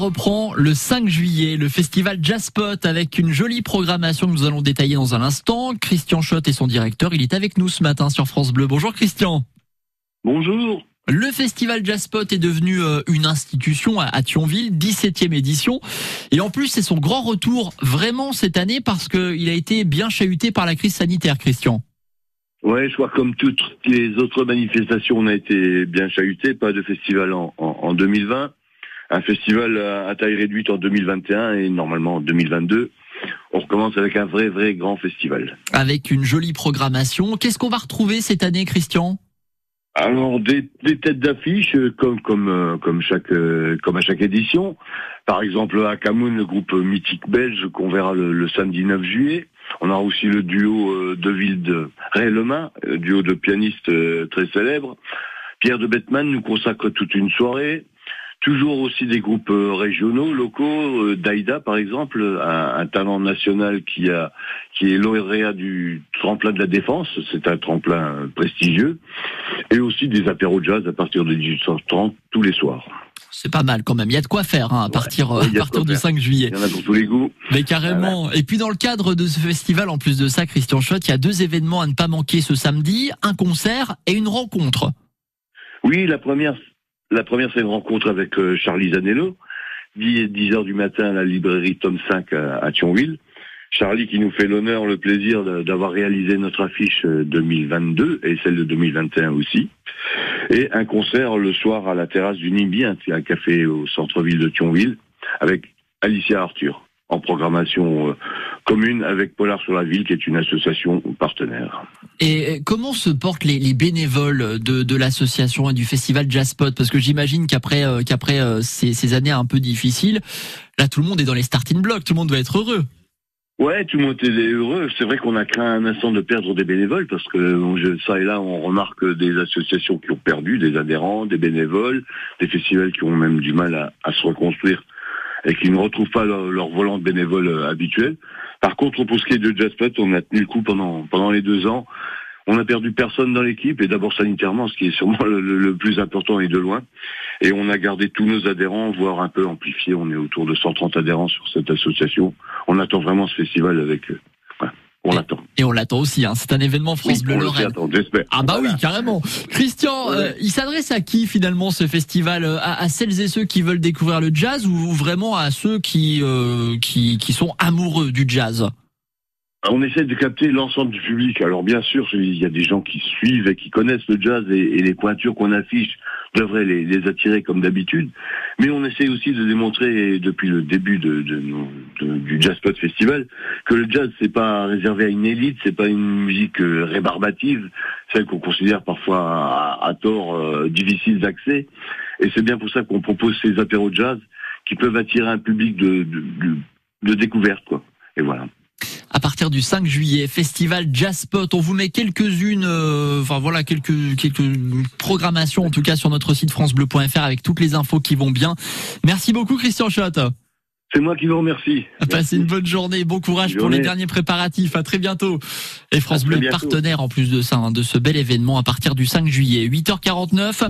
reprend le 5 juillet, le festival Jazzpot avec une jolie programmation que nous allons détailler dans un instant. Christian Schott est son directeur, il est avec nous ce matin sur France Bleu. Bonjour Christian. Bonjour. Le festival Jazzpot est devenu euh, une institution à Thionville, 17e édition. Et en plus, c'est son grand retour vraiment cette année parce qu'il a été bien chahuté par la crise sanitaire, Christian. Ouais, je crois comme toutes les autres manifestations, on a été bien chahuté. Pas de festival en, en 2020 un festival à taille réduite en 2021 et normalement en 2022. On recommence avec un vrai, vrai grand festival. Avec une jolie programmation. Qu'est-ce qu'on va retrouver cette année, Christian? Alors des, têtes d'affiche comme comme euh, comme chaque euh, comme à chaque édition. Par exemple à Camoun le groupe mythique belge qu'on verra le, samedi 9 juillet. On a aussi le duo euh, de ville de Ray Lemain, duo de pianistes très célèbres. Pierre de Bettman nous consacre toute une soirée. Toujours aussi des groupes euh, régionaux, locaux, euh, Daïda par exemple, un, talent national qui a qui est lauréat du tremplin de la défense, c'est un tremplin prestigieux, et aussi des apéros jazz à partir de 1830 tous les soirs. C'est pas mal quand même. Il y a de quoi faire hein, à partir, euh, à partir du 5 juillet. Il y en a pour tous les goûts. Mais carrément. Et puis dans le cadre de ce festival, en plus de ça, Christian Schott, il y a deux événements à ne pas manquer ce samedi un concert et une rencontre. Oui, la première la première, c'est une rencontre avec euh, Charlie Zanello, 10, 10 heures du matin à la librairie Tome 5 à, Thionville. Charlie qui nous fait l'honneur, le plaisir d'avoir réalisé notre affiche 2022 euh, et celle de 2021 aussi. Et un concert le soir à la terrasse du Nimbi, un café au centre-ville de Thionville, avec Alicia Arthur en programmation euh, commune avec Polar sur la ville, qui est une association partenaire. Et comment se portent les, bénévoles de, de l'association et du festival Jazzpot? Parce que j'imagine qu'après euh, qu'après euh, ces, ces, années un peu difficiles, là tout le monde est dans les starting blocks, tout le monde doit être heureux. Ouais, tout le monde est heureux. C'est vrai qu'on a craint un instant de perdre des bénévoles parce que ça et là, on remarque des associations qui ont perdu, des adhérents, des bénévoles, des festivals qui ont même du mal à, à se reconstruire et qui ne retrouvent pas leur, volant de bénévoles euh, habituel. Par contre, pour ce qui est de Jazzpot, on a tenu le coup pendant pendant les deux ans. On a perdu personne dans l'équipe et d'abord sanitairement, ce qui est sûrement le, plus important et de loin. Et on a gardé tous nos adhérents, voire un peu amplifié. On est autour de 130 adhérents sur cette association. On attend vraiment ce festival avec eux. On l'attend. Et on l'attend aussi. Hein. C'est un événement France Bleu Lorraine. Ah bah oui, carrément. Christian, euh, il s'adresse à qui finalement ce festival euh, à, celles et ceux qui veulent découvrir le jazz ou vraiment à ceux qui euh, qui, qui sont amoureux du jazz? On essaie de capter l'ensemble du public. Alors bien sûr, il y a des gens qui suivent et qui connaissent le jazz et, les pointures qu'on affiche devraient les, attirer comme d'habitude. Mais on essaie aussi de démontrer depuis le début de, du Jazzpot Festival que le jazz c'est pas réservé à une élite, c'est pas une musique euh, rébarbative, celle qu'on considère parfois à, tort euh, difficile d'accès. Et c'est bien pour ça qu'on propose ces apéros de jazz qui peuvent attirer un public de, de découverte, quoi. Et voilà à partir du 5 juillet. Festival Jazzpot. On vous met quelques-unes, euh, enfin voilà, quelques quelques programmations en tout cas sur notre site francebleu.fr avec toutes les infos qui vont bien. Merci beaucoup Christian Schott. C'est moi qui vous remercie. Passez une bonne journée, bon courage pour les derniers préparatifs. À très bientôt. Et France Bleu, partenaire en plus de ça, hein, de ce bel événement à partir du 5 juillet, 8h49.